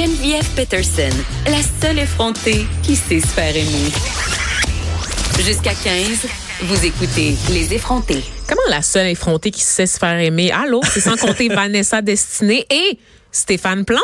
Geneviève Peterson, la seule effrontée qui sait se faire aimer. Jusqu'à 15, vous écoutez Les effrontés. Comment la seule effrontée qui sait se faire aimer? Allô, c'est sans compter Vanessa Destinée et Stéphane Plante,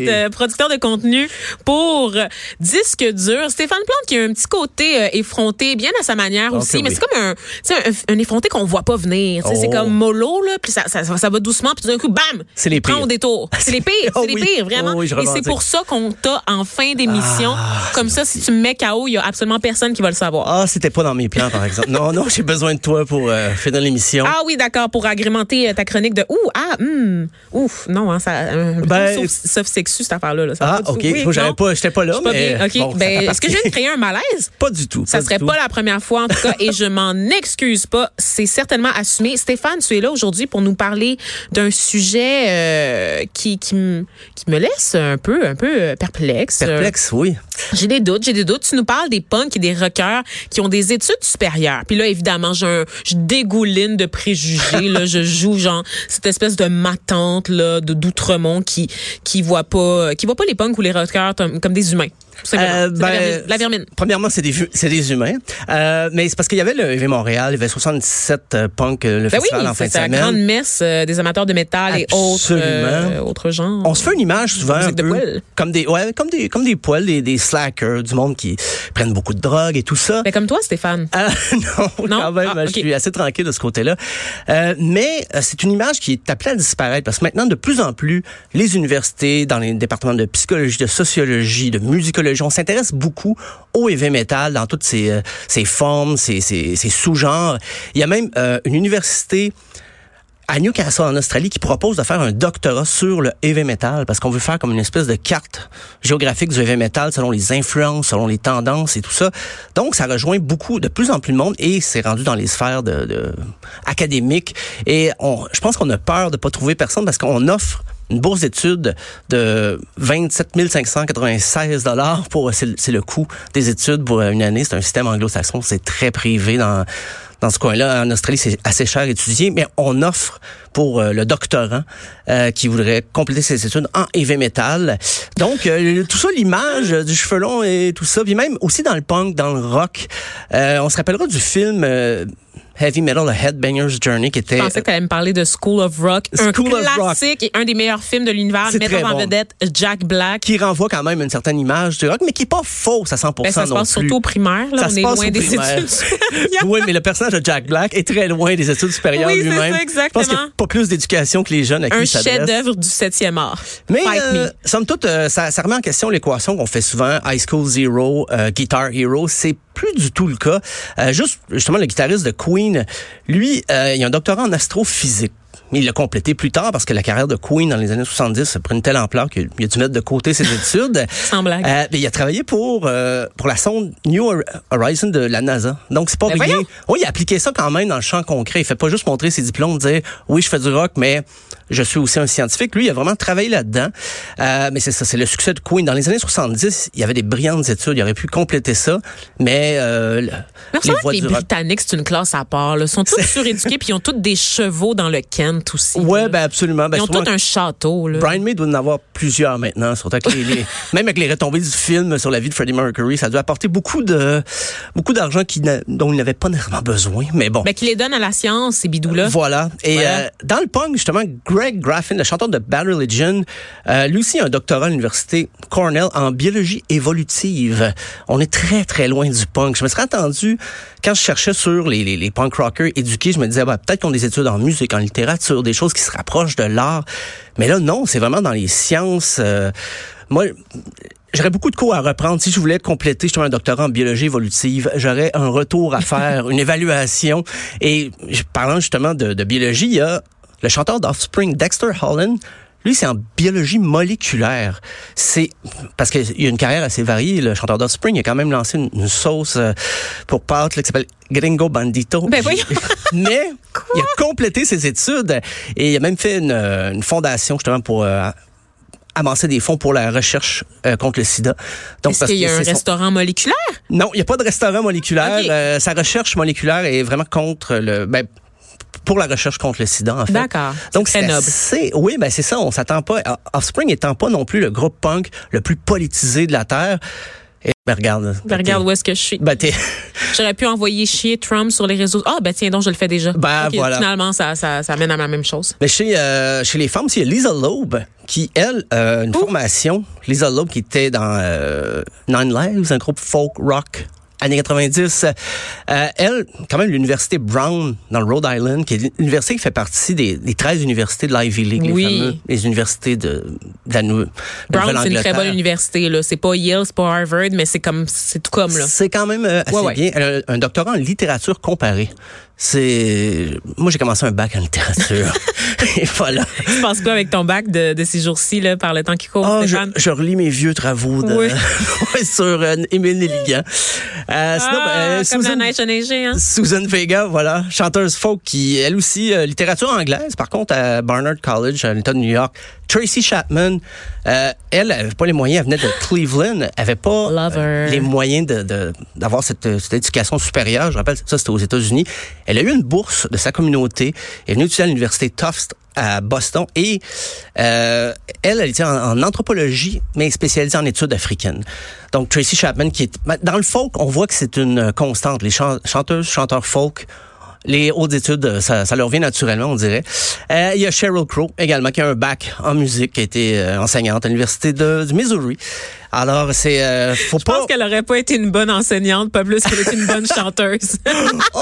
Hey! producteur de contenu pour Disque dur. Stéphane Plante qui a un petit côté euh, effronté, bien à sa manière Ok, aussi, mais c'est comme un, effronté qu'on voit pas venir. C'est Oh. comme mollo, là, puis ça, ça, ça va doucement, puis tout d'un coup, bam! C'est les prend au détour. C'est les pires, Oh c'est les pires, vraiment. Oh oui, Et c'est pour ça qu'on t'a en fin d'émission. Ah, comme ça, si tu me mets KO, il y a absolument personne qui va le savoir. Ah, c'était pas dans mes plans, par exemple. Non, non, j'ai besoin de toi pour euh, finir l'émission. Ah oui, d'accord, pour agrémenter euh, ta chronique de ouh, ah, hum, ouf, non, hein, ça, un Ben, sauf, sauf sexu cette affaire-là. Là, Ah, ok. Oui, j'avais pas, j'étais pas là, pas mais bon, ben, est-ce que je viens de créer un malaise? Pas du tout. Ça serait tout. pas la première fois, en tout cas, et je m'en excuse pas. C'est certainement assumé. Stéphane, tu es là aujourd'hui pour nous parler d'un sujet euh, qui, qui, me- qui me laisse un peu, un peu euh, perplexe. Perplexe, oui. J'ai des doutes, j'ai des doutes. Tu nous parles des punks et des rockers qui ont des études supérieures. Puis là, évidemment, je dégouline de préjugés. là, je joue genre cette espèce de matante là de d'outremont qui qui voit pas qui voit pas les punks ou les rockers comme des humains. Euh, C'est la ben, vermine. La vermine. Premièrement, c'est des, c'est humains. Euh, mais c'est parce qu'il y avait le EV Montréal, il y avait 77 euh, punk, euh, le Ben oui, festival en fin c'est de la semaine. grande messe euh, des amateurs de métal et autres autres genres. On se fait une image souvent un de peu comme des ouais, comme des comme des poils, des, des slackers, du monde qui prennent beaucoup de drogue et tout ça. Ben, comme toi, Stéphane. Non, Non? quand même, Ah, je suis assez tranquille de ce côté-là. Mais c'est une image qui est appelée à disparaître parce que maintenant, de plus en plus, les universités, dans les départements de psychologie, de sociologie, de musicologie, on s'intéresse beaucoup au heavy metal dans toutes ses, euh, formes, ses, sous-genres. Il y a même euh, une université à Newcastle en Australie qui propose de faire un doctorat sur le heavy metal parce qu'on veut faire comme une espèce de carte géographique du heavy metal selon les influences, selon les tendances et tout ça. Donc ça rejoint beaucoup de plus en plus de monde et c'est rendu dans les sphères académiques et je pense qu'on a peur de pas trouver personne parce qu'on offre une bourse d'études de 27 596 dollars pour c'est le- coût des études pour une année. C'est un système anglo-saxon, c'est très privé dans dans ce coin-là. En Australie, c'est assez cher à étudier, mais on offre pour euh, le doctorant euh, qui voudrait compléter ses études en heavy metal. Donc, euh, tout ça, l'image du cheveu long et tout ça, puis même aussi dans le punk, dans le rock. On se rappellera du film Heavy Metal, A Headbanger's Journey, qui était... Je pensais que tu allais me parler de School of Rock, School un Rock. classique et un des meilleurs films de l'univers, mettant en bon. vedette Jack Black. qui renvoie quand même une certaine image du rock, mais qui est pas fausse à 100% Ben, ça se non passe plus. surtout au primaire. Là, Ça on se est passe loin des primaire. études supérieures. oui, mais le personnage de Jack Black est très loin des études supérieures Oui, c'est lui-même. Je pense qu'il n'y a pas plus d'éducation que les jeunes à qui Un chef-d'œuvre du 7e art. Mais euh, me. somme toute, euh, ça, ça remet en question l'équation qu'on fait souvent, High School Zero, euh, Guitar Hero. C'est plus du tout le cas. Euh, juste, justement, le guitariste de Queen, lui, euh, il a un doctorat en astrophysique. Mais il l'a complété plus tard parce que la carrière de Queen dans les années 70 a pris une telle ampleur qu'il a dû mettre de côté ses études. Sans blague. Euh, mais il a travaillé pour euh, pour la sonde New Horizon de la NASA. Donc c'est pas Ben rien. voyons. Oui, il a appliqué ça quand même dans le champ concret. Il fait pas juste montrer ses diplômes, dire oui, je fais du rock, mais je suis aussi un scientifique. Lui, il a vraiment travaillé là-dedans. Euh, mais c'est ça, c'est le succès de Queen. Dans les années 70, il y avait des brillantes études. Il aurait pu compléter ça, mais euh, le- Mais les que les du. Britanniques, c'est une classe à part. Ils sont tous suréduqués puis ils ont tous des chevaux dans le Kent aussi. Ouais, là. ben absolument. Ben, ils ont tous un château. Là. Brian May doit en avoir plusieurs maintenant, surtout avec les, les- même avec les retombées du film sur la vie de Freddie Mercury, ça doit apporter beaucoup de beaucoup d'argent qui dont il n'avait pas nécessairement besoin, mais bon. Ben, qui les donne à la science, ces bidous-là. Voilà. Et Voilà. euh, dans le punk, justement, Greg Graffin, le chanteur de Bad Religion, euh, lui aussi a un doctorat à l'université Cornell en biologie évolutive. On est très, très loin du punk. Je me serais attendu, quand je cherchais sur les, les, les punk rockers éduqués, je me disais, bah, peut-être qu'ils ont des études en musique, en littérature, des choses qui se rapprochent de l'art. Mais là, non, c'est vraiment dans les sciences. euh, moi, J'aurais beaucoup de cours à reprendre. Si je voulais compléter justement un doctorat en biologie évolutive, j'aurais un retour à faire, une évaluation. Et parlant justement de, de biologie, il y a le chanteur d'Offspring, Dexter Holland. Lui, c'est en biologie moléculaire. C'est parce qu'il a une carrière assez variée. Le chanteur d'Offspring a quand même lancé une, sauce euh, pour pâtes qui s'appelle Gringo Bandito. Ben voyons. Mais il a complété ses études et il a même fait une, une fondation justement pour euh, avancer des fonds pour la recherche euh, contre le sida. Donc, Est-ce qu'il y a un restaurant moléculaire? Non, il n'y a pas de restaurant moléculaire. Euh, sa recherche moléculaire est vraiment contre le... Ben, pour la recherche contre le sida, en fait. D'accord. Donc, c'est noble. Oui, ben c'est ça. On s'attend pas. Offspring étant pas non plus le groupe punk le plus politisé de la Terre. Et ben regarde. Ben regarde où est-ce que je suis. Ben J'aurais pu envoyer chier Trump sur les réseaux. Ah, ben tiens donc, je le fais déjà. Ben voilà. Finalement, ça, ça, ça mène à la même chose. Mais chez, euh, chez les femmes, il y a Lisa Loeb, qui, elle, a une formation. Lisa Loeb, qui était dans euh, Nine Lives, un groupe folk rock années 90. Euh, elle, quand même, l'université Brown dans le Rhode Island, qui est l'université qui fait partie des, des 13 universités de l'Ivy League, oui. les fameux, les universités de, de la Brown, c'est une très bonne université. Là, c'est pas Yale, c'est pas Harvard, mais c'est comme, c'est tout comme là. C'est quand même euh, assez ouais, ouais. bien. Elle a un doctorat en littérature comparée. C'est moi j'ai commencé un bac en littérature. Et voilà. Tu penses quoi avec ton bac de, de ces jours-ci là par le temps qui court oh, je, je, relis mes vieux travaux de, oui. sur euh, Émile Nelligan. Euh, ah, comme Susan, hein? Susan Vega, voilà, chanteuse folk qui elle aussi euh, littérature anglaise par contre à Barnard College à l'État de New York. Tracy Chapman, euh, elle n'avait pas les moyens, elle venait de Cleveland, elle avait pas euh, les moyens de d'avoir cette, cette éducation supérieure. Je rappelle ça c'était aux États-Unis. Elle a eu une bourse de sa communauté. Elle est venue étudier à l'université Tufts à Boston et euh, elle, elle était en, en, anthropologie, mais spécialisée en études africaines. Donc Tracy Chapman, qui est dans le folk, on voit que c'est une constante. Les chanteuses, chanteurs folk les hautes études, ça, ça leur vient naturellement, on dirait. Euh, il y a Sheryl Crow également, qui a un bac en musique, qui a été euh, enseignante à l'Université du Missouri. Alors, c'est... Euh, faut Je pas... pense qu'elle aurait pas été une bonne enseignante, pas plus qu'elle était une bonne chanteuse. oh!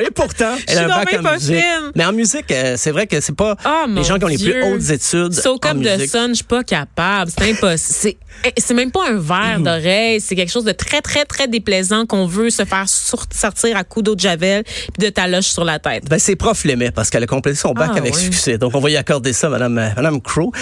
Et pourtant, elle a un bac en musique. Fine. Mais en musique, euh, c'est vrai que c'est pas oh, les gens qui ont les plus hautes études So comme de son, je suis pas capable. C'est impossible. C'est même pas un verre d'oreille. C'est quelque chose de très, très, très déplaisant qu'on veut se faire sortir à coups d'eau de javel puis de taloche sur la tête. Ben, ses profs l'aimaient parce qu'elle a complété son bac ah, avec oui. succès. Donc, on va y accorder ça, Madame, Madame Crow.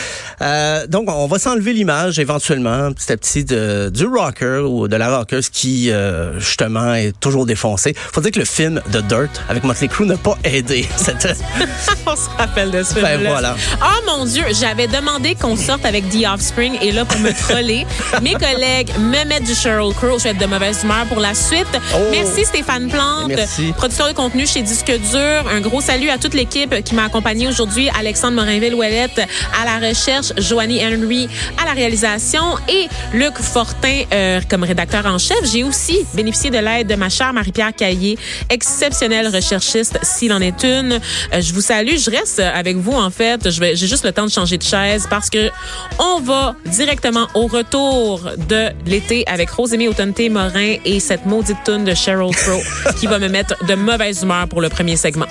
Euh, donc, on va s'enlever l'image éventuellement, petit à petit, de, du rocker ou de la rockeuse qui, euh, justement, est toujours défoncée. Faut dire que le film The Dirt avec Motley Crue n'a pas aidé. Cette... on se rappelle de ce film Ben, voilà. Oh mon Dieu, j'avais demandé qu'on sorte avec The Offspring et là, pour me troller, mes collègues me mettent du Sheryl Crow. Je vais être de mauvaise humeur pour la suite. Oh. Merci Stéphane Plante, Merci. producteur de contenu chez Disque Dur. Un gros salut à toute l'équipe qui m'a accompagné aujourd'hui. Alexandre Morinville-Ouellette à la recherche, Joanie Henry à la réalisation et Luc Fortin euh, comme rédacteur en chef. J'ai aussi bénéficié de l'aide de ma chère Marie-Pierre Caillé, exceptionnelle recherchiste s'il en est une. Euh, je vous salue. Je reste avec vous en fait. Je vais, j'ai juste le temps de changer de chaise parce que on va directement au retour de l'été avec Rosémie Autonté Morin et cette maudite tune de Sheryl Crow qui va me mettre de mauvaise humeur pour le premier segment.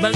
Bonne